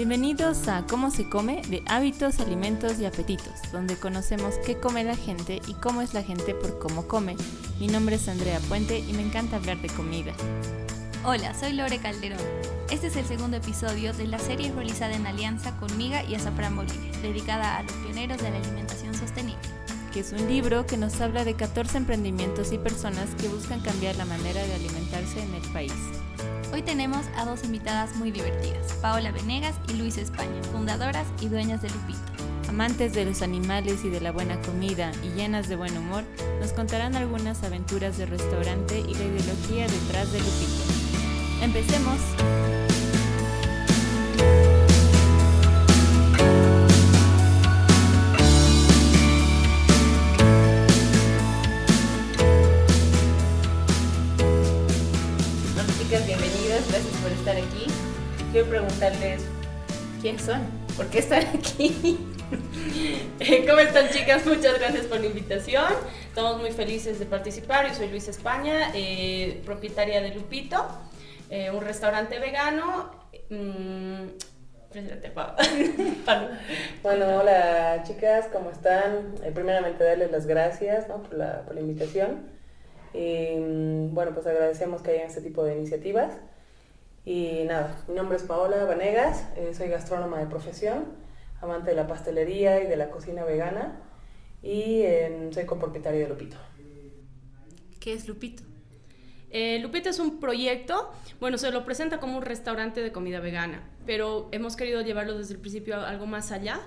Bienvenidos a Cómo se come de hábitos, alimentos y apetitos, donde conocemos qué come la gente y cómo es la gente por cómo come. Mi nombre es Andrea Puente y me encanta hablar de comida. Hola, soy Lore Calderón. Este es el segundo episodio de la serie realizada en alianza con Miga y Azafrán Bolivia, dedicada a los pioneros de la alimentación sostenible. Que es un libro que nos habla de 14 emprendimientos y personas que buscan cambiar la manera de alimentarse en el país. Hoy tenemos a dos invitadas muy divertidas, Paola Venegas y Luis España, fundadoras y dueñas de Lupito. Amantes de los animales y de la buena comida y llenas de buen humor, nos contarán algunas aventuras de restaurante y la ideología detrás de Lupito. ¡Empecemos! Quiero preguntarles quiénes son, por qué están aquí. ¿Cómo están chicas? Muchas gracias por la invitación. Estamos muy felices de participar. Yo soy Luis España, eh, propietaria de Lupito, eh, un restaurante vegano. Mm, bueno, hola chicas, ¿cómo están? Eh, primeramente darles las gracias por, la, por la invitación. Mm, bueno, pues agradecemos que hayan este tipo de iniciativas. Y nada, mi nombre es Paola Vanegas, eh, soy gastrónoma de profesión, amante de la pastelería y de la cocina vegana y soy copropietaria de Lupito. ¿Qué es Lupito? Eh, Lupito es un proyecto, bueno, se lo presenta como un restaurante de comida vegana, pero hemos querido llevarlo desde el principio a algo más allá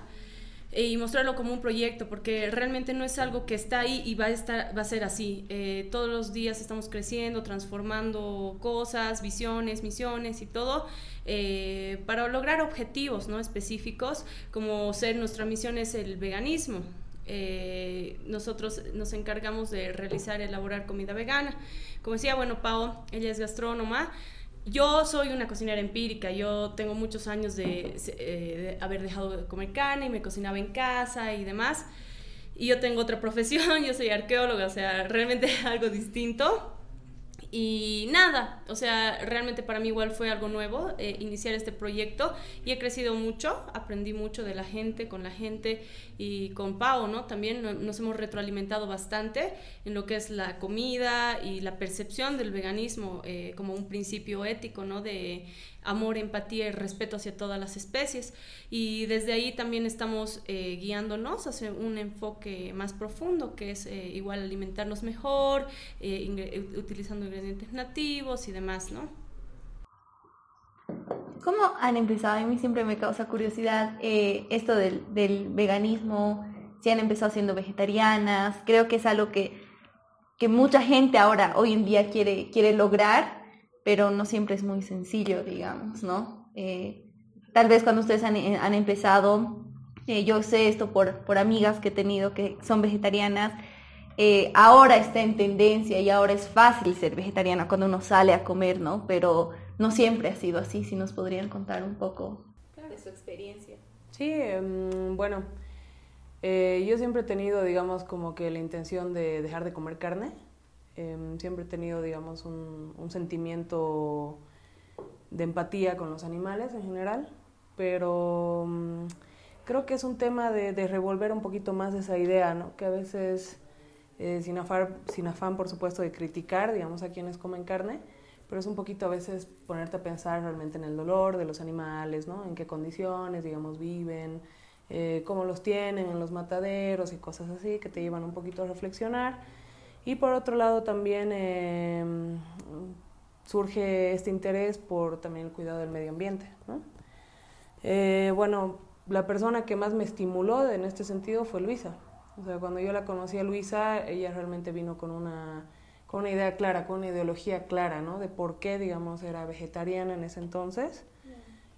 y mostrarlo como un proyecto, porque realmente no es algo que está ahí y va a, estar, va a ser así. Eh, todos los días estamos creciendo, transformando cosas, visiones, misiones y todo, eh, para lograr objetivos ¿no? específicos, como ser nuestra misión es el veganismo. Eh, nosotros nos encargamos de realizar, elaborar comida vegana. Como decía, bueno, Pau, ella es gastrónoma, yo soy una cocinera empírica, yo tengo muchos años de, eh, haber dejado de comer carne y me cocinaba en casa y demás. Y yo tengo otra profesión, yo soy arqueóloga, o sea, realmente algo distinto. Y nada, o sea, realmente para mí igual fue algo nuevo eh, iniciar este proyecto y he crecido mucho, aprendí mucho de la gente, con la gente y con Pau, ¿no? También nos hemos retroalimentado bastante en lo que es la comida y la percepción del veganismo eh, como un principio ético, ¿no? De amor, empatía y respeto hacia todas las especies. Y desde ahí también estamos eh, guiándonos hacia un enfoque más profundo, que es eh, igual alimentarnos mejor, eh, utilizando ingredientes nativos y demás, ¿no? ¿Cómo han empezado? A mí siempre me causa curiosidad esto del, veganismo, si han empezado siendo vegetarianas, creo que es algo que, que mucha gente ahora, hoy en día, quiere, quiere lograr pero no siempre es muy sencillo, digamos, ¿no? Eh, tal vez cuando ustedes han, eh, empezado, eh, yo sé esto por, por amigas que he tenido que son vegetarianas, ahora está en tendencia y ahora es fácil ser vegetariana cuando uno sale a comer, ¿no? Pero no siempre ha sido así, si nos podrían contar un poco de su experiencia. Sí, em, bueno, yo siempre he tenido, digamos, como que la intención de dejar de comer carne Em, siempre he tenido, digamos, un, sentimiento de empatía con los animales en general, pero mm, creo que es un tema de, revolver un poquito más esa idea, ¿no? Que a veces, eh, sin, afán, sin afán, por supuesto, de criticar, digamos, a quienes comen carne, pero es un poquito a veces ponerte a pensar realmente en el dolor de los animales, ¿no? En qué condiciones, digamos, viven, eh, cómo los tienen en los mataderos y cosas así, que te llevan un poquito a reflexionar. Y por otro lado también em, surge este interés por también el cuidado del medio ambiente. Eh, bueno, la persona que más me estimuló en este sentido fue Luisa. O sea, cuando yo la conocí a Luisa, ella realmente vino con una, con una idea clara, con una ideología clara, ¿no? De por qué, digamos, era vegetariana en ese entonces.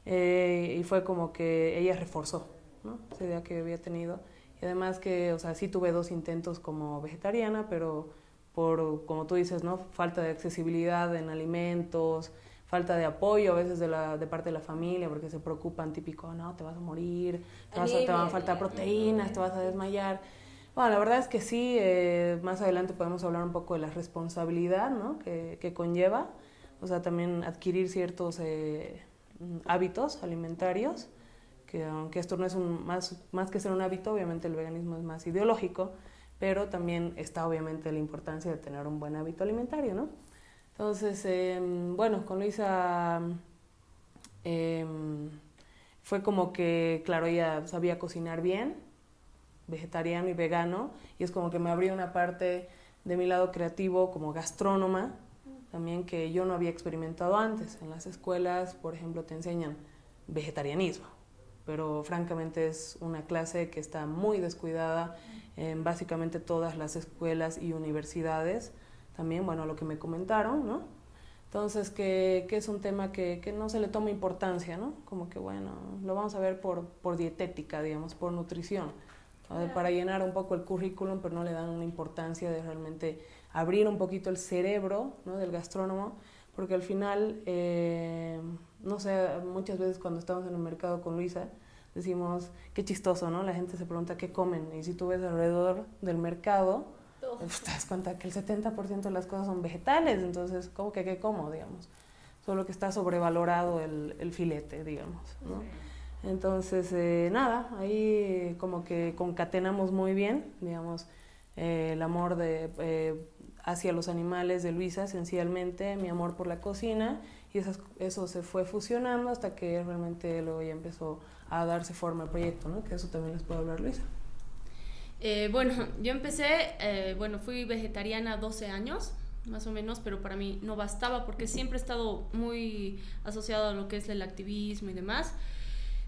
Eh, y fue como que ella reforzó, ¿no? Esa idea que había tenido y además que, o sea, sí tuve dos intentos como vegetariana, pero por, como tú dices, ¿no? Falta de accesibilidad en alimentos, falta de apoyo a veces de, la, de parte de la familia, porque se preocupan típico, no, te vas a morir, te, vas a, te van a faltar proteínas, te vas a desmayar. Bueno, la verdad es que sí, eh, más adelante podemos hablar un poco de la responsabilidad ¿no? que, que conlleva, o sea, también adquirir ciertos eh, hábitos alimentarios que aunque esto no es un, más, más que ser un hábito, obviamente el veganismo es más ideológico, pero también está obviamente la importancia de tener un buen hábito alimentario, ¿no? Entonces, em, bueno, con Luisa em, fue como que, claro, ella sabía cocinar bien, vegetariano y vegano, y es como que me abrió una parte de mi lado creativo como gastrónoma, también que yo no había experimentado antes. En las escuelas, por ejemplo, te enseñan vegetarianismo, pero francamente es una clase que está muy descuidada en básicamente todas las escuelas y universidades. También, bueno, lo que me comentaron, ¿no? Entonces, que, que es un tema que, que, no se le toma importancia, ¿no? Como que, bueno, lo vamos a ver por, por dietética, digamos, por nutrición, para llenar un poco el currículum, pero no le dan una importancia de realmente abrir un poquito el cerebro ¿no? del gastrónomo, porque al final, eh, no sé, muchas veces cuando estamos en el mercado con Luisa, decimos, qué chistoso, ¿no? La gente se pregunta qué comen, y si tú ves alrededor del mercado, pues, te das cuenta que el 70% de las cosas son vegetales, entonces, ¿cómo que qué como, digamos? Solo que está sobrevalorado el, el filete, digamos, ¿no? Entonces, eh, nada, ahí como que concatenamos muy bien, digamos, eh, el amor de, eh, hacia los animales de Luisa, esencialmente, mi amor por la cocina, y eso se fue fusionando hasta que realmente luego ya empezó a darse forma al proyecto, ¿no? Que eso también les puedo hablar, Luisa. bueno, yo empecé, bueno, fui vegetariana 12 años, más o menos, pero para mí no bastaba porque siempre he estado muy asociado a lo que es el activismo y demás.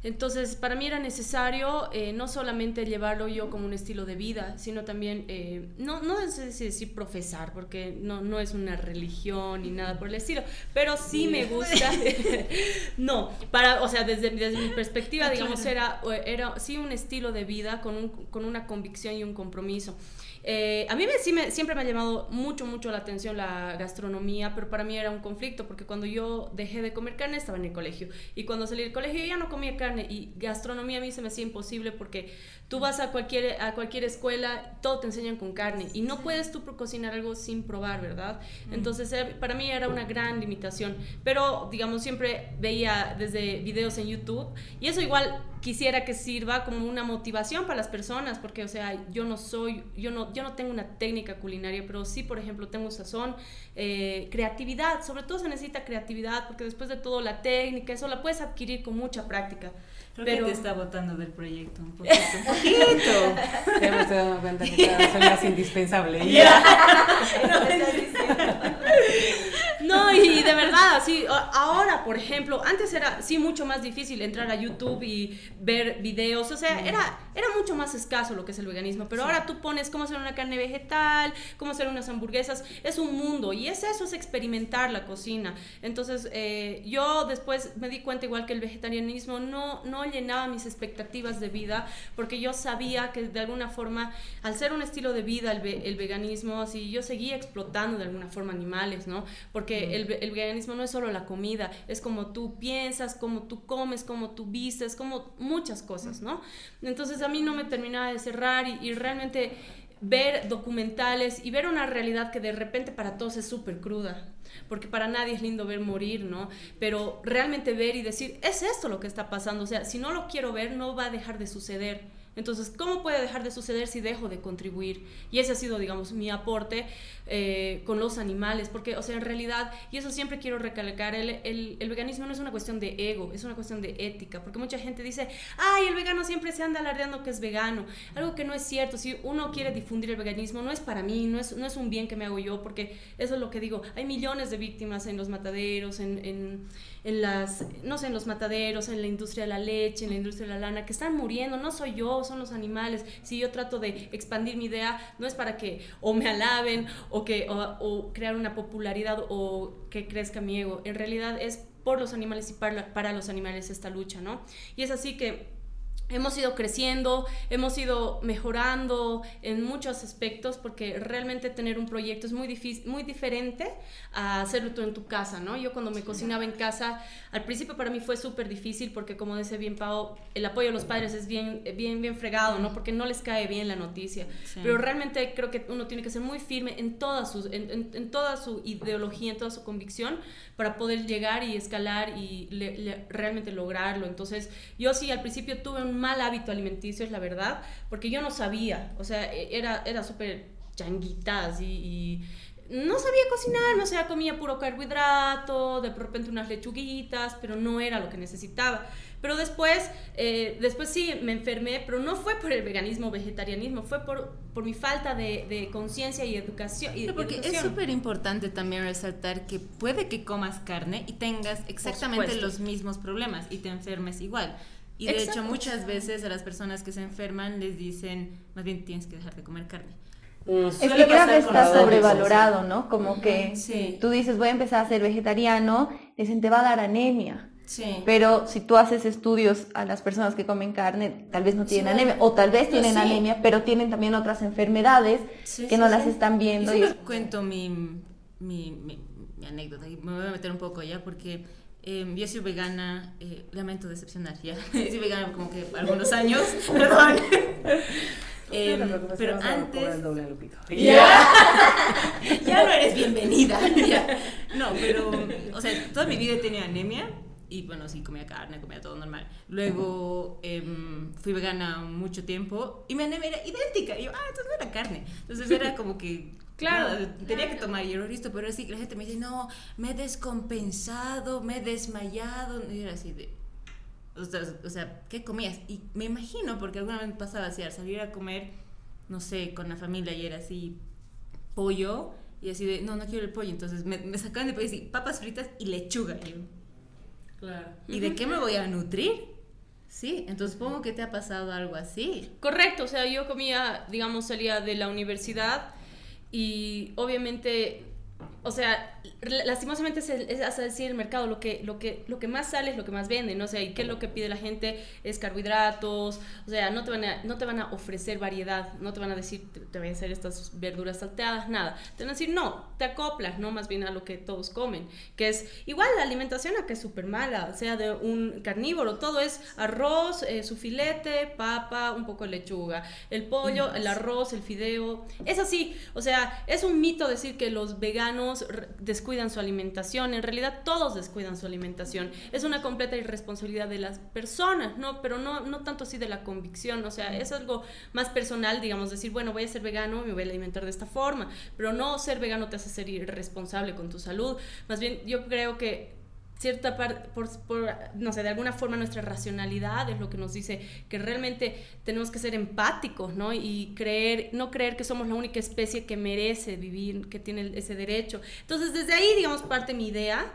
Entonces, para mí era necesario eh, no solamente llevarlo yo como un estilo de vida, sino también, eh, no, no sé decir profesar, porque no, no es una religión ni nada por el estilo, pero sí me gusta, no, para, o sea, desde, desde mi perspectiva, digamos, era, era sí un estilo de vida con, un, con una convicción y un compromiso. Eh, a mí me, sí me, siempre me ha llamado mucho, mucho la atención la gastronomía, pero para mí era un conflicto, porque cuando yo dejé de comer carne estaba en el colegio, y cuando salí del colegio ya no comía carne, y gastronomía a mí se me hacía imposible porque tú vas a cualquier, a cualquier escuela, todo te enseñan con carne, y no puedes tú cocinar algo sin probar, ¿verdad? Entonces eh, para mí era una gran limitación, pero digamos, siempre veía desde videos en YouTube, y eso igual quisiera que sirva como una motivación para las personas, porque, o sea, yo no soy, yo no, yo no tengo una técnica culinaria, pero sí, por ejemplo, tengo sazón, eh, creatividad, sobre todo se necesita creatividad, porque después de todo la técnica, eso la puedes adquirir con mucha práctica. Creo pero... que te está botando del proyecto un poquito. un poquito. ya me estoy dando cuenta que cada soy más indispensable. Yeah. no, y de verdad, sí, ahora, por ejemplo, antes era sí mucho más difícil entrar a YouTube y ver videos, o sea, era, era mucho más escaso lo que es el veganismo, pero ahora tú pones cómo hacer una carne vegetal, cómo hacer unas hamburguesas, es un mundo y es eso, es experimentar la cocina. Entonces, eh, yo después me di cuenta igual que el vegetarianismo no, no llenaba mis expectativas de vida, porque yo sabía que de alguna forma, al ser un estilo de vida el, el veganismo, así yo seguía explotando de alguna forma animales, ¿no? Porque el, el veganismo no es solo la comida, es como tú piensas, como tú comes, como tú vistes, como muchas cosas, ¿no? Entonces a mí no me terminaba de cerrar y, y realmente ver documentales y ver una realidad que de repente para todos es súper cruda, porque para nadie es lindo ver morir, ¿no? Pero realmente ver y decir, es esto lo que está pasando, o sea, si no lo quiero ver, no va a dejar de suceder. Entonces, ¿cómo puede dejar de suceder si dejo de contribuir? Y ese ha sido, digamos, mi aporte eh, con los animales, porque, o sea, en realidad, y eso siempre quiero recalcar, el, veganismo no es una cuestión de ego, es una cuestión de ética, porque mucha gente dice, ay, el vegano siempre se anda alardeando que es vegano, algo que no es cierto, si uno quiere difundir el veganismo, no es para mí, no es, no es un bien que me hago yo, porque eso es lo que digo, hay millones de víctimas en los mataderos, en, en, en las, no sé, en los mataderos, en la industria de la leche, en la industria de la lana, que están muriendo, no soy yo, son los animales. Si yo trato de expandir mi idea, no es para que o me alaben o, que, o, crear una popularidad o que crezca mi ego. En realidad es por los animales y para, para los animales esta lucha, ¿no? Y es así que hemos ido creciendo, hemos ido mejorando en muchos aspectos porque realmente tener un proyecto es muy difícil, muy diferente a hacerlo tú en tu casa, ¿no? Yo cuando me cocinaba en casa, al principio para mí fue súper difícil porque como dice bien Pau, el apoyo de los padres es bien, bien, bien fregado, ¿no? Porque no les cae bien la noticia. Pero realmente creo que uno tiene que ser muy firme en toda, su, en, toda su ideología, en toda su convicción para poder llegar y escalar y realmente lograrlo. Entonces, yo sí al principio tuve un mal hábito alimenticio, es la verdad, porque yo no sabía, o sea, e, era, era súper changuitas y, no sabía cocinar, no sé, comía puro carbohidrato, de repente unas lechuguitas, pero no era lo que necesitaba. Pero después, eh, después sí me enfermé, pero no fue por el veganismo o vegetarianismo, fue por, por mi falta de, de conciencia y educación. Y, porque es súper importante también resaltar que puede que comas carne y tengas exactamente los mismos problemas y te enfermes igual. Y de hecho muchas veces a las personas que se enferman les dicen, más bien tienes que dejar de comer carne. Mm, es que creo que está sobrevalorado, ¿no? Como que tú dices, voy a empezar a ser vegetariano, dicen, te va a dar anemia. Sí. Pero si tú haces estudios a las personas que comen carne, tal vez no tienen anemia, o tal vez tienen anemia, pero tienen también otras enfermedades que no las están viendo. Y, cuento mi, mi, mi, mi anécdota, y me voy a meter un poco ya, porque eh, yo soy vegana, eh, lamento decepcionar, ya. soy vegana como que algunos años, perdón. Eh, pero antes. Ya. ya no eres bienvenida. No, pero, o sea, toda mi vida he tenido anemia y bueno, sí, comía carne, comía todo normal. Luego em, fui vegana mucho tiempo y mi anemia era idéntica. Y yo, ah, entonces no era carne. Entonces era como que Claro, tenía que tomar hierro listo, pero así la gente me dice, no, me he descompensado, me he desmayado. Y era así de, o sea, ¿qué comías? Y me imagino, porque alguna vez me pasaba así, al salir a comer, no sé, con la familia y era así, pollo, y así de, no, no quiero el pollo. Entonces me, me sacaban de pollo y papas fritas y lechuga. Y, claro. ¿Y de qué me voy a nutrir? Sí, entonces supongo que te ha pasado algo así. Correcto, o sea, yo comía, digamos, salía de la universidad y obviamente, o sea, lastimosamente es, es hasta decir el mercado lo que, lo, que, lo que más sale es lo que más vende, ¿no? O sea, y qué es lo que pide la gente es carbohidratos, o sea, no te van a, no te van a ofrecer variedad, no te van a decir, te, voy a hacer estas verduras salteadas, nada. Te van a decir, no, te acoplas, ¿no? Más bien a lo que todos comen, que es igual la alimentación acá es súper mala, o sea, de un carnívoro, todo es arroz, eh, su filete, papa, un poco de lechuga, el pollo, el arroz, el fideo, es así, o sea, es un mito decir que los veganos descuidan su alimentación. En realidad todos descuidan su alimentación. Es una completa irresponsabilidad de las personas, ¿no? Pero no, no tanto así de la convicción. O sea, es algo más personal, digamos, decir, bueno, voy a ser vegano, me voy a alimentar de esta forma. Pero no ser vegano te hace ser irresponsable con tu salud. Más bien, yo creo que cierta parte, por, no sé, de alguna forma nuestra racionalidad es lo que nos dice que realmente tenemos que ser empáticos, ¿no? Y creer, no creer que somos la única especie que merece vivir, que tiene ese derecho. Entonces, desde ahí, digamos, parte mi idea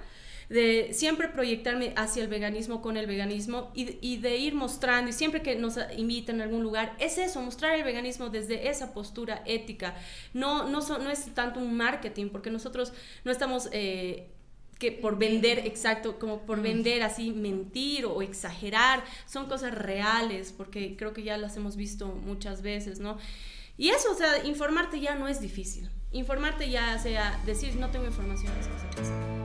de siempre proyectarme hacia el veganismo con el veganismo y, y, de ir mostrando, y siempre que nos invitan a algún lugar, es eso, mostrar el veganismo desde esa postura ética. No, no, no es tanto un marketing, porque nosotros no estamos... Eh, que por vender, exacto, como por vender así, mentir o exagerar, son cosas reales, porque creo que ya las hemos visto muchas veces, ¿no? Y eso, o sea, informarte ya no es difícil. Informarte ya sea decir, no tengo información, es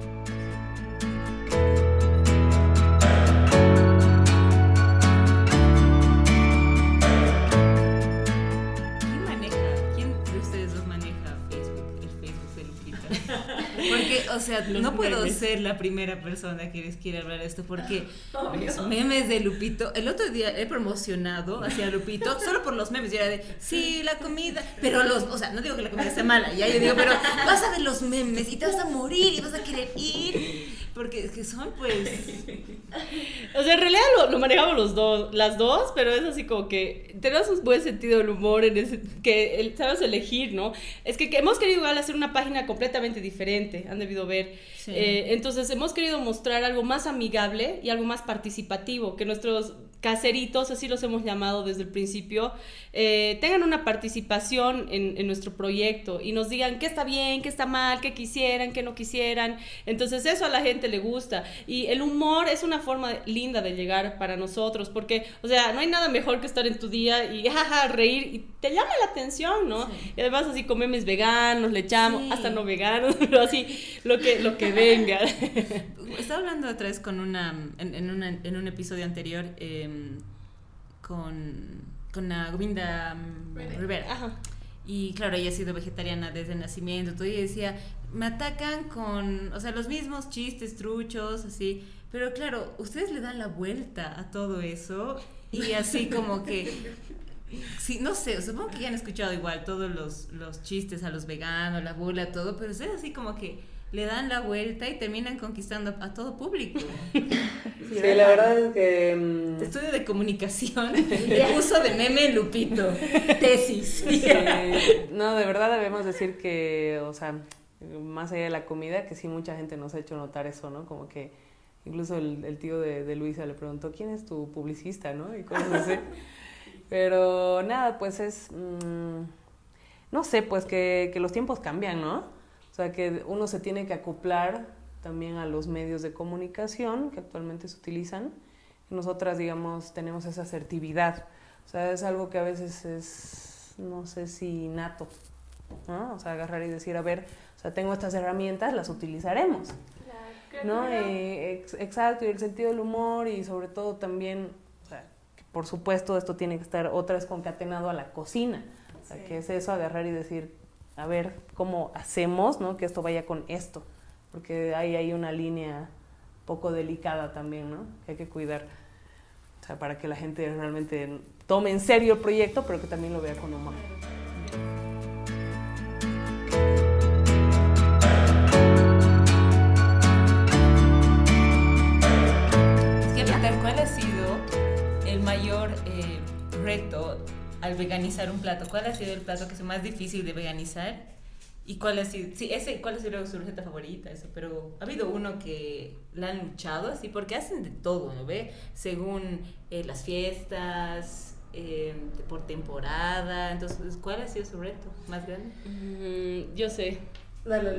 o sea, no puedo ser la primera persona que les quiere hablar de esto porque los memes de Lupito, el otro día he promocionado hacia Lupito solo por los memes, y era de, sí, la comida, pero los, o sea, no digo que la comida sea mala, ya yo digo, pero vas a ver los memes y te vas a morir y vas a querer ir, porque es que son pues... O sea, en realidad lo, manejamos los dos, las dos, pero es así como que tenemos un buen sentido del humor en ese, que sabes elegir, ¿no? Es que, que hemos querido igual hacer una página completamente diferente, han debido ver. Eh, entonces hemos querido mostrar algo más amigable y algo más participativo, que nuestros caseritos, así los hemos llamado desde el principio, eh, tengan una participación en, en, nuestro proyecto y nos digan qué está bien, qué está mal, qué quisieran, qué no quisieran. Entonces eso a la gente le gusta. Y el humor es una forma linda de llegar para nosotros, porque, o sea, no hay nada mejor que estar en tu día y jaja, reír y te llama la atención, ¿no? Y además así comemos veganos, le echamos, hasta no veganos, pero así lo que, lo que venga. Estaba hablando otra vez con una, en, en, una, en un episodio anterior eh, con, con la Govinda Rivera. Ajá. Y claro, ella ha sido vegetariana desde el nacimiento, todo, y decía, me atacan con, o sea, los mismos chistes truchos, así, pero claro, ustedes le dan la vuelta a todo eso y así como que Sí, no sé, supongo que ya han escuchado igual todos los, los chistes a los veganos, la burla, todo, pero ustedes así como que le dan la vuelta y terminan conquistando a todo público. Sí, la verdad es que... Um... Estudio de comunicación y uso de meme Lupito. Tesis. No, de verdad debemos decir que, o sea, más allá de la comida, que sí mucha gente nos ha hecho notar eso, ¿no? Como que incluso el, el tío de, de, Luisa le preguntó, ¿quién es tu publicista, no? Y cosas así. Pero nada, pues es... Mmm, no sé, pues que, que los tiempos cambian, ¿no? O sea, que uno se tiene que acoplar también a los medios de comunicación que actualmente se utilizan. Nosotras, digamos, tenemos esa asertividad. O sea, es algo que a veces es, no sé si nato, ¿no? O sea, agarrar y decir, a ver, o sea, tengo estas herramientas, las utilizaremos. ¿no? Ex, exacto, y el sentido del humor y sobre todo también, o sea, que por supuesto esto tiene que estar otra vez concatenado a la cocina. O sea, sí. que es eso, agarrar y decir, a ver cómo hacemos, ¿no? Que esto vaya con esto, porque ahí hay una línea poco delicada también, ¿no? Que hay que cuidar, o sea, para que la gente realmente tome en serio el proyecto, pero que también lo vea con humor. ¿Cuál ha sido el mayor eh, reto al veganizar un plato? ¿Cuál ha sido el plato que es más difícil de veganizar? ¿Y cuál ha sido, sí, ese, cuál ha sido su receta favorita? Eso, pero ha habido uno que la han luchado así, porque hacen de todo, ¿no ve? Según eh, las fiestas, eh, por temporada. Entonces, ¿cuál ha sido su reto más grande? Mm, yo sé. Dale.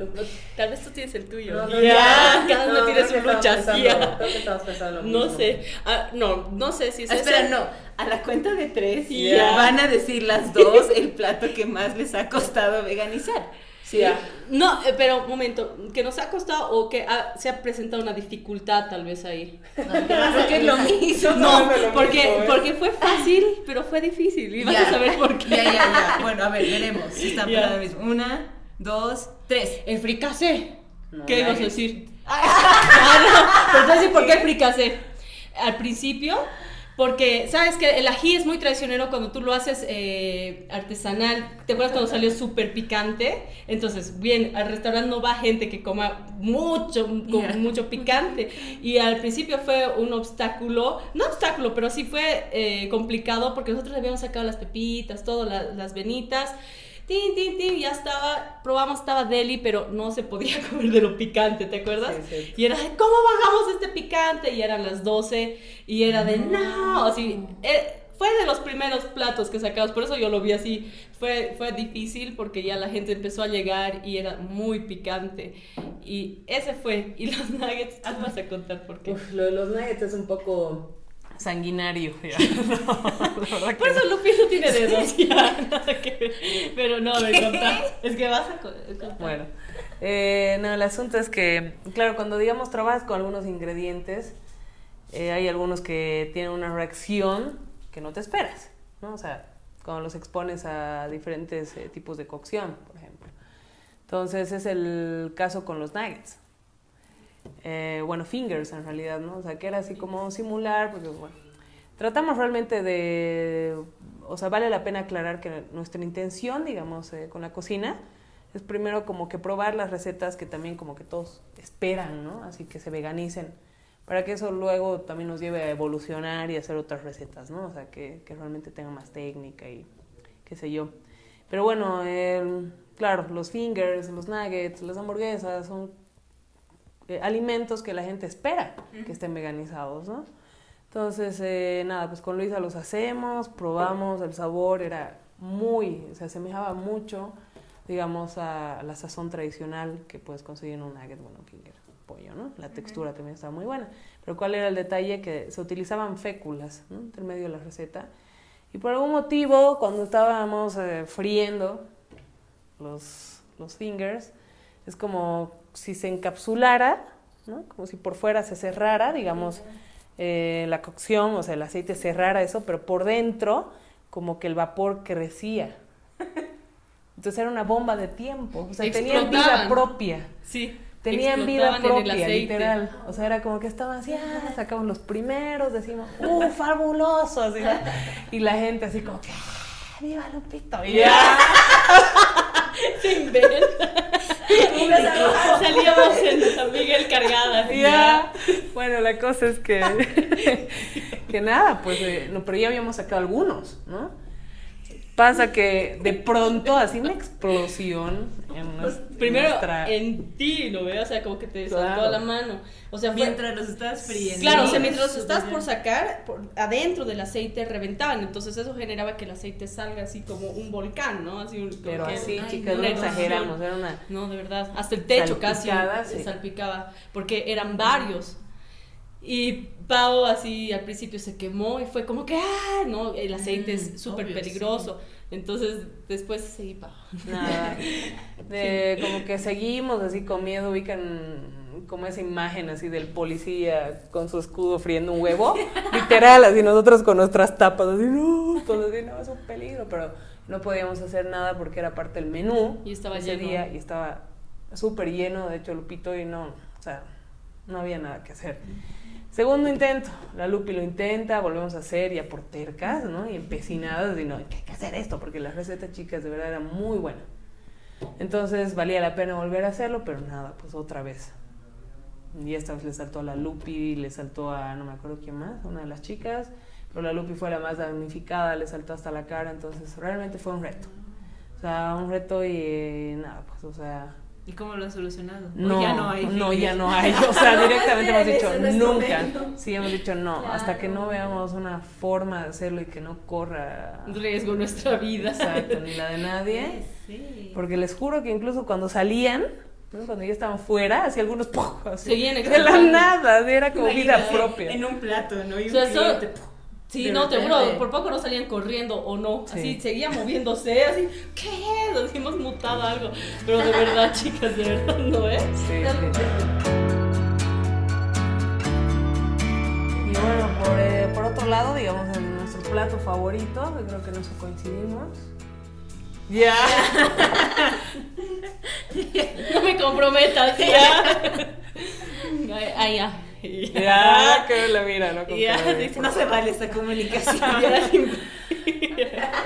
Tal vez tú tienes el tuyo. No, no, ya, no, cada uno no, tiene su lucha. pensando- creo que estabas pensando lo No sé. Ah, no, no sé si es Ah, espera, ese. no. A la cuenta de tres Ya. van a decir las dos el plato que más les ha costado veganizar. Sí, ya. No, eh, pero un momento, que nos ha costado o que ha- se ha presentado una dificultad tal vez ahí. Creo que es lo mismo. No, no es lo porque, mismo, ¿eh? porque fue fácil, pero fue difícil. Y vas Ya. a saber por qué. Ya, ya, ya. Bueno, a ver, veremos. Si están Ya. para lo mismo. Una, dos, tres. El fricasé. No, ¿Qué ibas a decir? Ah, no. Pero entonces, ¿por qué el? Al principio, porque sabes que el ají es muy traicionero cuando tú lo haces eh, artesanal. ¿Te acuerdas cuando salió súper picante? Entonces, bien, al restaurante no va gente que coma mucho, con mucho picante. Y al principio fue un obstáculo, no obstáculo, pero sí fue eh, complicado porque nosotros habíamos sacado las pepitas, todo, la- las venitas. Tin, tin, tin, ya estaba, probamos, estaba deli, pero no se podía comer de lo picante, ¿te acuerdas? Sí, sí. Y era, de, ¿cómo bajamos este picante? Y eran las 12 y era de, no, así, eh, fue de los primeros platos que sacamos, por eso yo lo vi así, fue, fue difícil porque ya la gente empezó a llegar y era muy picante. Y ese fue, y los nuggets, tú vas a contar por qué. Uf, lo de los nuggets es un poco sanguinario. ya. Por eso Lupi no tiene dedos, ya, nada que ver. Pero no, me contá. Es que vas a co- contar. Bueno, eh, no, el asunto es que, claro, cuando digamos trabajas con algunos ingredientes, eh, hay algunos que tienen una reacción que no te esperas, ¿no? O sea, cuando los expones a diferentes eh, tipos de cocción, por ejemplo. Entonces, es el caso con los nuggets. Eh, bueno, fingers en realidad, ¿no? O sea, que era así como simular, porque bueno, tratamos realmente de, o sea, vale la pena aclarar que nuestra intención, digamos, eh, con la cocina es primero como que probar las recetas que también como que todos esperan, ¿no? Así que se veganicen, para que eso luego también nos lleve a evolucionar y hacer otras recetas, ¿no? O sea, que, que realmente tengan más técnica y qué sé yo. Pero bueno, el- claro, los fingers, los nuggets, las hamburguesas son eh, alimentos que la gente espera que estén veganizados, ¿no? Entonces, eh, nada, pues con Luisa los hacemos, probamos, el sabor era muy, se asemejaba mucho, digamos, a la sazón tradicional que puedes conseguir en un nugget, bueno, finger, pollo, ¿no? La textura también estaba muy buena. Pero ¿cuál era el detalle? Que se utilizaban féculas, ¿no? Entre medio de la receta. Y por algún motivo, cuando estábamos eh, friendo los, los fingers, es como si se encapsulara, ¿no? Como si por fuera se cerrara, digamos, eh, la cocción, o sea, el aceite cerrara eso, pero por dentro como que el vapor crecía. Entonces era una bomba de tiempo, o sea, tenían vida propia. Sí. Tenían vida propia, literal. O sea, era como que estaban así, ah, sacamos los primeros, decimos, ¡uh, fabuloso! Y la gente así como que, ¡ah, viva Lupito! Ya. Se inventa. Salíamos en San Miguel cargadas. Ya. Bueno, la cosa es que, que nada, pues, eh, no, pero ya habíamos sacado algunos, ¿no? Pasa que de pronto, así una explosión en Primero nuestra... en ti, ¿no ve? O sea, como que te Claro. saltó a la mano. O sea, fue- Mientras los estás friendo. Claro, o sea, mientras los estás Súper por sacar, por adentro del aceite reventaban. Entonces eso generaba que el aceite salga así como un volcán, ¿no? Así un, Pero que- así, Ay, chicas, no exageramos, era una... No, de verdad. Hasta el techo casi sí. se salpicaba. Porque eran varios. Y Pau así al principio se quemó y fue como que, ah, no, el aceite Mm, es súper obvio, peligroso. Entonces después seguí Pau. Nada. De, como que seguimos así con miedo, ubican como esa imagen así del policía con su escudo friendo un huevo. Literal, así nosotros con nuestras tapas, así, no, todo así, no, es un peligro, pero no podíamos hacer nada porque era parte del menú Y estaba ese lleno. día y estaba súper lleno, de hecho Lupito y no, o sea, no había nada que hacer. Segundo intento, la Lupi lo intenta, volvemos a hacer ya por tercas, ¿no? Y empecinadas, y no, hay que hacer esto, porque la receta, chicas, de verdad era muy buena. Entonces valía la pena volver a hacerlo, pero nada, pues otra vez. Y esta vez le saltó a la Lupi, le saltó a, no me acuerdo quién más, una de las chicas, pero la Lupi fue la más damnificada, le saltó hasta la cara, entonces realmente fue un reto. O sea, un reto y nada, pues, o sea, ¿Y cómo lo han solucionado? ¿O no, ya no hay. no, ya no hay. O sea, directamente hemos dicho nunca. Sí, hemos dicho no, Claro. hasta que no veamos una forma de hacerlo y que no corra Riesgo nuestra vida. exacto, ni la de nadie. Sí. Porque les juro que incluso cuando salían, ¿no? cuando ya estaban fuera, así algunos ¡puf! así, de la nada, era como vida propia. En un plato, ¿no? Y un O sea, cliente, ¡pum! Sí, no, te juro, por poco no salían corriendo o no. Sí. Así seguía moviéndose, así, ¿qué? Nos hemos mutado algo. Pero de verdad, chicas, de verdad, ¿no, eh? Sí, sí. Y bueno, por, eh, por otro lado, digamos, en nuestro plato favorito, que creo que eso coincidimos. Ya. No me comprometas, ya. Ay, ay, ya. Ya, que la mira, ¿no? Con Ya, No se vale esta comunicación.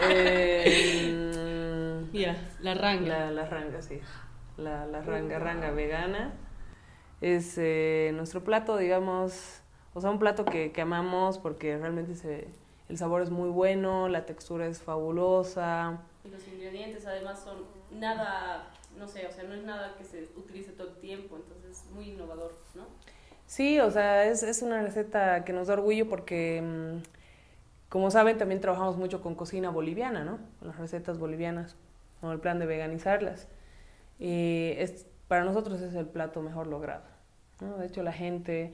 Eh, Mira, la ranga. la, la ranga, sí. La, la ranga, ranga vegana. Es eh, nuestro plato, digamos, o sea, un plato que, que amamos porque realmente se, el sabor es muy bueno, la textura es fabulosa. Y los ingredientes además son nada, no sé, o sea, no es nada que se utilice todo el tiempo, entonces es muy innovador, ¿no? Sí, o sea, es, es una receta que nos da orgullo porque, mm, como saben, también trabajamos mucho con cocina boliviana, ¿no? Con las recetas bolivianas, con el plan de veganizarlas. Y es, para nosotros es el plato mejor logrado. ¿no? De hecho, la gente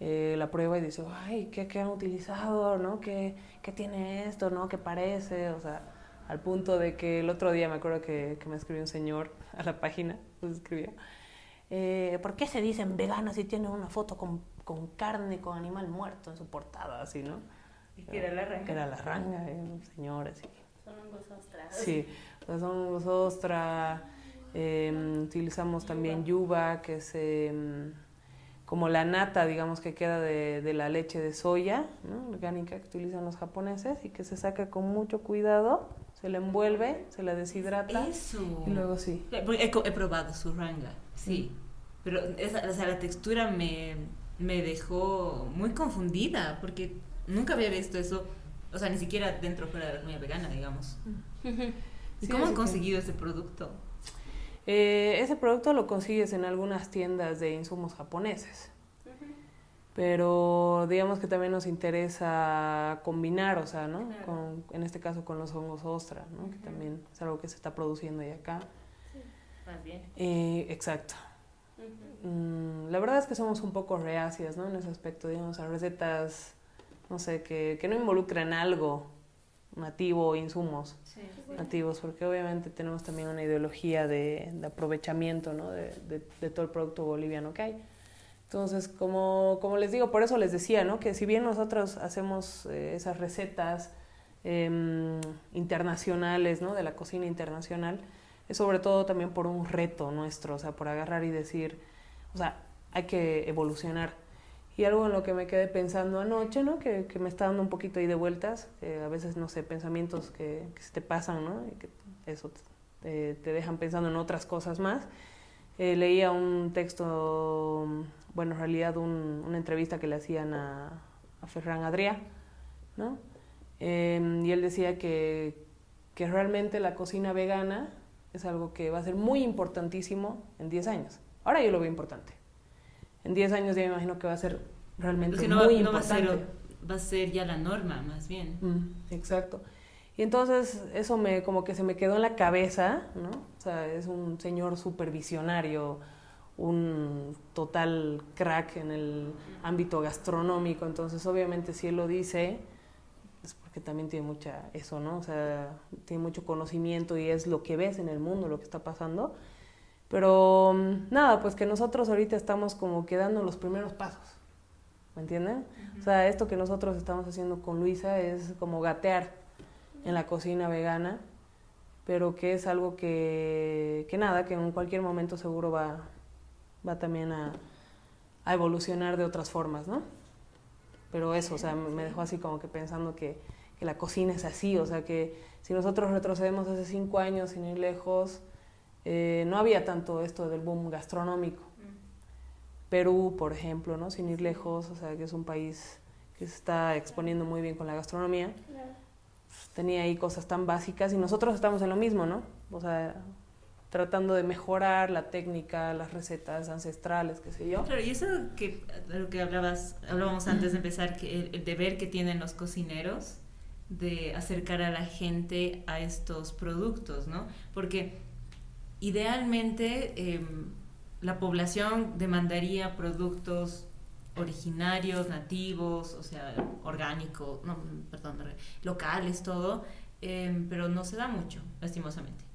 eh, la prueba y dice, ay, ¿qué, qué han utilizado? ¿no? ¿Qué, ¿Qué tiene esto? ¿no? ¿Qué parece? O sea, al punto de que el otro día me acuerdo que, que me escribió un señor a la página, escribió, eh, ¿por qué se dicen veganos si tienen una foto con, con carne, con animal muerto en su portada, así, ¿no? Y que era la ranga. Que era la ranga, eh, un señor así. Son hongos ostras. Sí, o sea, son hongos ostra, eh, utilizamos también yuba, que es eh, como la nata, digamos, que queda de, de la leche de soya, ¿no? orgánica que utilizan los japoneses y que se saca con mucho cuidado, se la envuelve, se la deshidrata Eso. y luego sí. Porque He, he probado su ranga, sí. Pero esa, o sea, la textura me, me dejó muy confundida porque nunca había visto eso. O sea, ni siquiera dentro fuera de la comida vegana, digamos. ¿Y Sí, cómo han conseguido ese producto? Eh, ese producto lo consigues en algunas tiendas de insumos japoneses. Pero digamos que también nos interesa combinar, o sea, ¿no? Con, en este caso con los hongos ostra, ¿no? Que también es algo que se está produciendo ahí acá. Sí. Más bien. Eh, exacto. Mm, la verdad es que somos un poco reacias, ¿no? En ese aspecto, digamos, a recetas, no sé, que, que no involucran algo nativo o insumos nativos, porque obviamente tenemos también una ideología de, de aprovechamiento, ¿no? De, de, de todo el producto boliviano que hay. Entonces, como, como, les digo, por eso les decía, ¿no? Que si bien nosotros hacemos eh, esas recetas eh, internacionales, ¿no? De la cocina internacional, es sobre todo también por un reto nuestro, o sea, por agarrar y decir, o sea, hay que evolucionar. Y algo en lo que me quedé pensando anoche, ¿no? Que, que me está dando un poquito ahí de vueltas, eh, a veces, no sé, pensamientos que, que, se te pasan, ¿no? Y que eso te, te dejan pensando en otras cosas más. Eh, leía un texto bueno, en realidad un, una entrevista que le hacían a, a Ferran Adrià, ¿no? Eh, y él decía que, que realmente la cocina vegana es algo que va a ser muy importantísimo en 10 años. Ahora yo lo veo importante. En 10 años ya me imagino que va a ser realmente no, muy no importante. Va a, ser, va a ser ya la norma, más bien. Mm, exacto. Y entonces eso me como que se me quedó en la cabeza, ¿no? O sea, es un señor supervisionario, un total crack en el ámbito gastronómico, entonces obviamente si él lo dice, es porque también tiene mucha eso, ¿no? O sea, tiene mucho conocimiento y es lo que ves en el mundo, lo que está pasando. Pero nada, pues que nosotros ahorita estamos como quedando los primeros pasos, ¿me entienden? Uh -huh. O sea, esto que nosotros estamos haciendo con Luisa es como gatear en la cocina vegana, pero que es algo que, que nada, que en cualquier momento seguro va, va también a, a, evolucionar de otras formas, ¿no? Pero eso, o sea, me dejó así como que pensando que, que, la cocina es así, o sea, que si nosotros retrocedemos hace cinco años sin ir lejos, eh, no había tanto esto del boom gastronómico. Perú, por ejemplo, ¿no? Sin ir lejos, o sea, que es un país que se está exponiendo muy bien con la gastronomía, pues, tenía ahí cosas tan básicas y nosotros estamos en lo mismo, ¿no? O sea, tratando de mejorar la técnica, las recetas ancestrales, qué sé yo. Claro, y eso que lo que hablabas, hablábamos antes de empezar, que el, el, deber que tienen los cocineros de acercar a la gente a estos productos, ¿no? Porque idealmente eh, la población demandaría productos originarios, nativos, o sea, orgánicos, no, perdón, locales, todo, eh, pero no se da mucho, lastimosamente.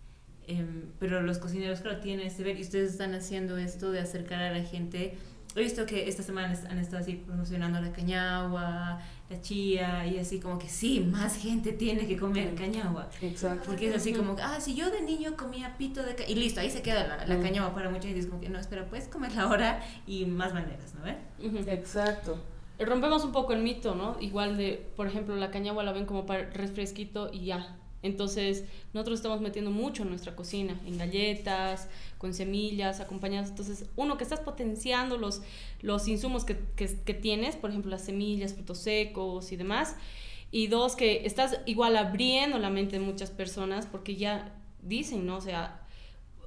Eh, pero los cocineros, claro, tienen ese ver y ustedes están haciendo esto de acercar a la gente. He visto que esta semana han estado así promocionando la cañagua, la chía y así como que sí, más gente tiene que comer cañagua. Exacto. Porque es así como, ah, si yo de niño comía pito de cañagua y listo, ahí se queda la, la cañagua para mucha gente. Es como que no, espera, puedes comerla ahora y más maneras, ¿no? Uh -huh. Exacto. Rompemos un poco el mito, ¿no? Igual de, por ejemplo, la cañagua la ven como para refresquito y ya. Entonces, nosotros estamos metiendo mucho en nuestra cocina, en galletas, con semillas, acompañadas. Entonces, uno, que estás potenciando los, los insumos que, que, que, tienes, por ejemplo, las semillas, frutos secos y demás. Y dos, que estás igual abriendo la mente de muchas personas porque ya dicen, ¿no? O sea,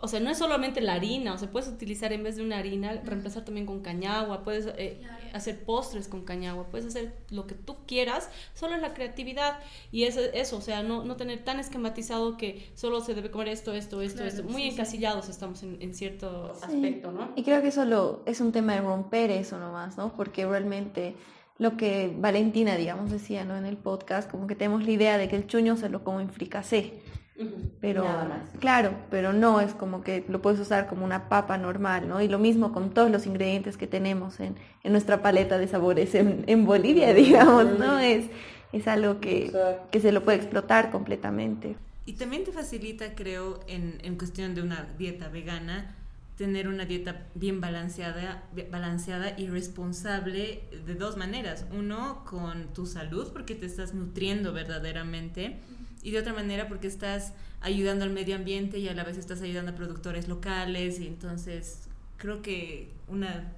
o sea, no es solamente la harina, o sea, puedes utilizar en vez de una harina, reemplazar también con cañagua, puedes eh, claro. hacer postres con cañagua, puedes hacer lo que tú quieras, solo es la creatividad y es eso, o sea, no, no tener tan esquematizado que solo se debe comer esto, esto, esto, claro, esto, muy sí, encasillados sí. estamos en, en cierto sí. aspecto, ¿no? Y creo que solo es un tema de romper eso nomás, ¿no? Porque realmente lo que Valentina, digamos, decía, ¿no? En el podcast, como que tenemos la idea de que el chuño se lo como en fricasé. Pero, claro, pero no es como que lo puedes usar como una papa normal, ¿no? Y lo mismo con todos los ingredientes que tenemos en, en nuestra paleta de sabores en, en Bolivia, digamos, ¿no? Es, es algo que, que, se lo puede explotar completamente. Y también te facilita, creo, en, en cuestión de una dieta vegana, tener una dieta bien balanceada, balanceada y responsable de dos maneras. Uno, con tu salud, porque te estás nutriendo verdaderamente y de otra manera porque estás ayudando al medio ambiente y a la vez estás ayudando a productores locales y entonces creo que una,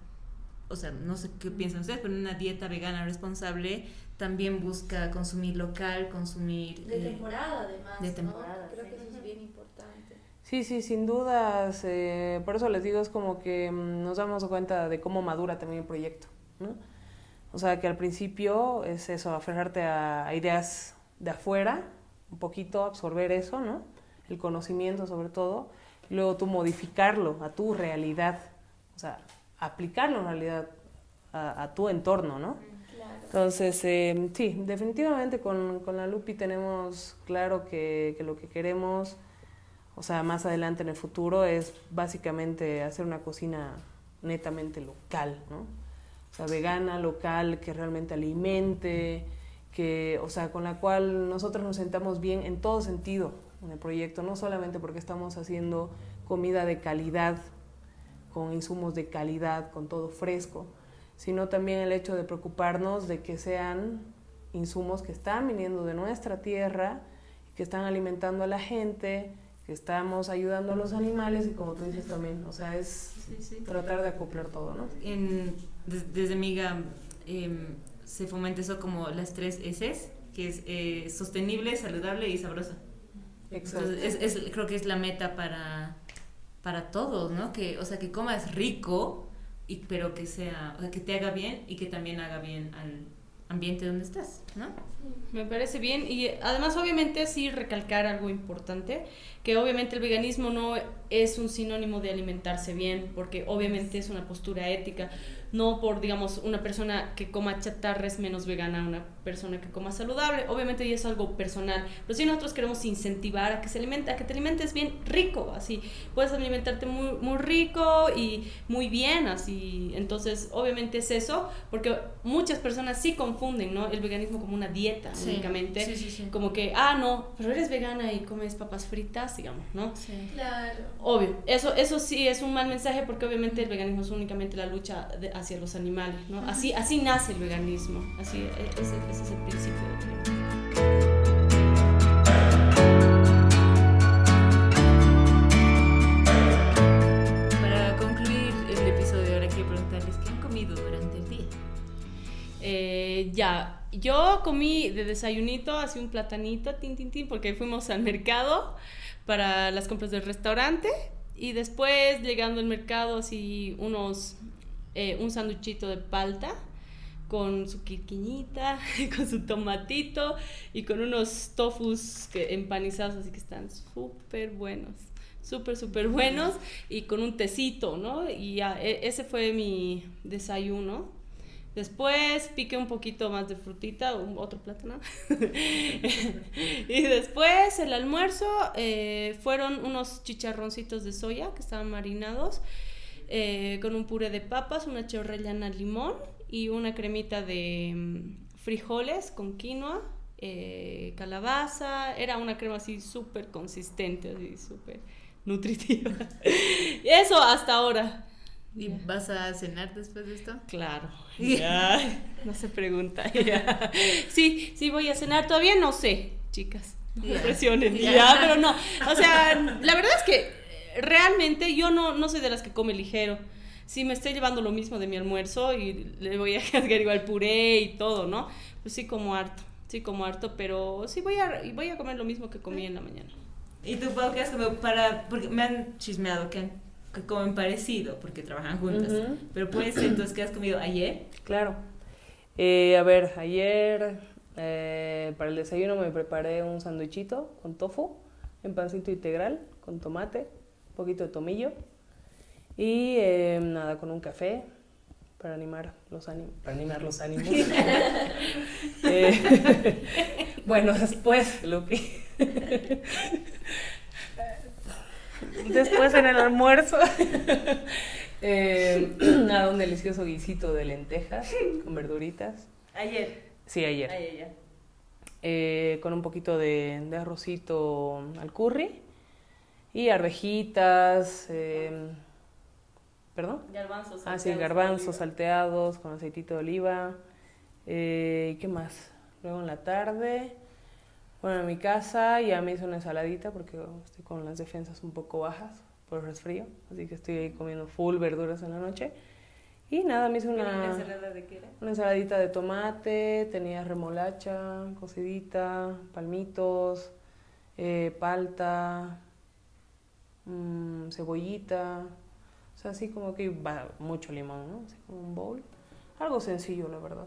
o sea, no sé qué piensan ustedes, pero una dieta vegana responsable también busca consumir local, consumir... De temporada eh, además, de temporada, ¿no? Creo sí. que eso es bien importante. Sí, sí, sin dudas. Eh, por eso les digo, es como que nos damos cuenta de cómo madura también el proyecto, ¿no? O sea, que al principio es eso, aferrarte a ideas de afuera, un poquito absorber eso, ¿no? El conocimiento sobre todo, luego tú modificarlo a tu realidad, o sea, aplicarlo en realidad a, tu entorno, ¿no? Entonces, eh, sí, definitivamente con, con, la Lupi tenemos claro que, que, lo que queremos, o sea, más adelante en el futuro, es básicamente hacer una cocina netamente local, ¿no? O sea, vegana, local, que realmente alimente, que, o sea, con la cual nosotros nos sentamos bien en todo sentido en el proyecto, no solamente porque estamos haciendo comida de calidad, con insumos de calidad, con todo fresco, sino también el hecho de preocuparnos de que sean insumos que están viniendo de nuestra tierra, que están alimentando a la gente, que estamos ayudando a los animales y como tú dices también, o sea, es tratar de acoplar todo, ¿no? desde, Miga em, se fomenta eso como las tres S, que es eh, sostenible, saludable y sabrosa. Exacto. es, creo que es la meta para, para todos, ¿no? Que, o sea, que comas rico, y, pero que sea, o sea, que te haga bien y que también haga bien al ambiente donde estás, ¿no? Me parece bien y además obviamente sí recalcar algo importante, que obviamente el veganismo no es un sinónimo de alimentarse bien, porque obviamente es una postura ética no por, digamos, una persona que coma chatarra es menos vegana a una persona que coma saludable. Obviamente y es algo personal, pero si nosotros queremos incentivar a que se alimente, a que te alimentes bien rico, así, puedes alimentarte muy, muy rico y muy bien, así. Entonces, obviamente es eso, porque muchas personas sí confunden, ¿no? El veganismo como una dieta únicamente, sí, sí, sí. como que, ah, no, pero eres vegana y comes papas fritas, digamos, ¿no? Sí. Claro. Obvio, eso, eso sí es un mal mensaje porque obviamente el veganismo es únicamente la lucha de, hacia los animales, ¿no? Así, así nace el veganismo, así, e, ese, ese es el principio de Para concluir el episodio, ahora quiero preguntarles qué han comido durante el día. Eh, ya, yo comí de desayunito así un platanito, tin, tin, tin, porque fuimos al mercado para las compras del restaurante y después llegando al mercado así unos eh, un sanduchito de palta con su quirquiñita, con su tomatito y con unos tofus que, empanizados, así que están súper buenos, súper, súper buenos y con un tecito, ¿no? Y e, ese fue mi desayuno. Después piqué un poquito más de frutita, un, otro plátano. y después el almuerzo eh, fueron unos chicharroncitos de soya que estaban marinados eh, con un puré de papas, una chorrellana limón y una cremita de mm, frijoles con quinoa, eh, calabaza. Era una crema así súper consistente, así súper nutritiva. Eso hasta ahora. ¿Y vas a cenar después de esto? Claro. no se pregunta. Sí, sí voy a cenar. Todavía no sé, chicas. No me presionen. Ya, pero no. O sea, la verdad es que realmente yo no, no soy de las que come ligero. Si me estoy llevando lo mismo de mi almuerzo y le voy a cargar igual puré y todo, ¿no? Pues sí como harto, sí como harto, pero sí voy a, voy a comer lo mismo que comí en la mañana. ¿Y tú, Pau, qué has comido para...? Porque me han chismeado que comen parecido, porque trabajan juntas. Pero puede ser, entonces, ¿qué has comido ayer? Claro. Eh, a ver, ayer eh, para el desayuno me preparé un sándwichito con tofu en pancito integral, con tomate, poquito de tomillo y eh, nada, con un café para animar los ánimos. Para animar los ánimos. Eh, bueno, después, Lupi. Después en el almuerzo. Eh, nada, un delicioso guisito de lentejas con verduritas. Ayer. Sí, ayer. ayer con un poquito de, de arrocito al curry y arvejitas, eh, ¿perdón? Garbanzos. Ah, sí, garbanzos salteados con aceitito de oliva. Eh, ¿Qué más? Luego en la tarde, bueno, en mi casa ya me hice una ensaladita porque estoy con las defensas un poco bajas por el resfrío, así que estoy ahí comiendo full verduras en la noche. Y nada, me hice una, ¿Una ensalada de qué era? Una ensaladita de tomate, tenía remolacha, cocidita, palmitos, eh, palta, mmm, cebollita, o sea, así como que va mucho limón, ¿no? Así como un bowl. Algo sencillo, la verdad.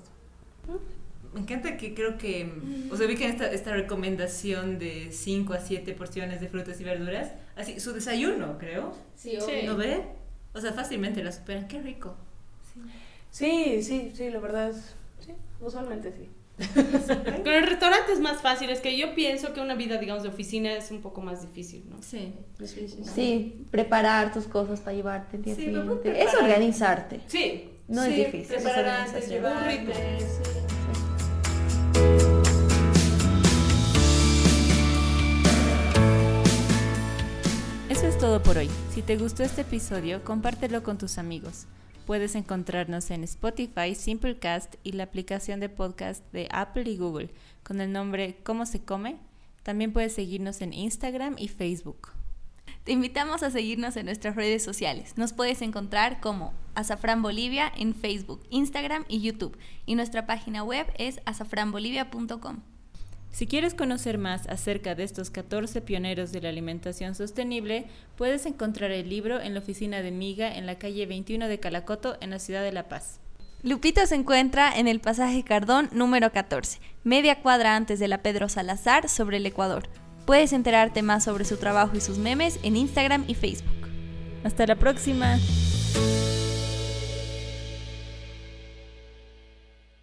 Me encanta que creo que, o sea, vi que esta, esta recomendación de 5 a 7 porciones de frutas y verduras, así, su desayuno, creo. Sí, ¿No ve? O sea, fácilmente la superan. Qué rico. Sí, sí, sí, la verdad, sí, usualmente sí. Con el restaurante es más fácil, es que yo pienso que una vida, digamos, de oficina es un poco más difícil, ¿no? Sí. Sí, sí, sí. Sí, preparar tus cosas para llevarte el día Sí, siguiente. Es organizarte. Sí. No sí, es difícil, es Preparar antes, llevarte, sí. Todo por hoy. Si te gustó este episodio, compártelo con tus amigos. Puedes encontrarnos en Spotify, Simplecast y la aplicación de podcast de Apple y Google con el nombre ¿Cómo se come? También puedes seguirnos en Instagram y Facebook. Te invitamos a seguirnos en nuestras redes sociales. Nos puedes encontrar como Azafrán Bolivia en Facebook, Instagram y YouTube. Y nuestra página web es azafranbolivia.com. Si quieres conocer más acerca de estos 14 pioneros de la alimentación sostenible, puedes encontrar el libro en la oficina de Miga en la calle 21 de Calacoto, en la ciudad de La Paz. Lupita se encuentra en el pasaje Cardón número 14, media cuadra antes de la Pedro Salazar, sobre el Ecuador. Puedes enterarte más sobre su trabajo y sus memes en Instagram y Facebook. Hasta la próxima.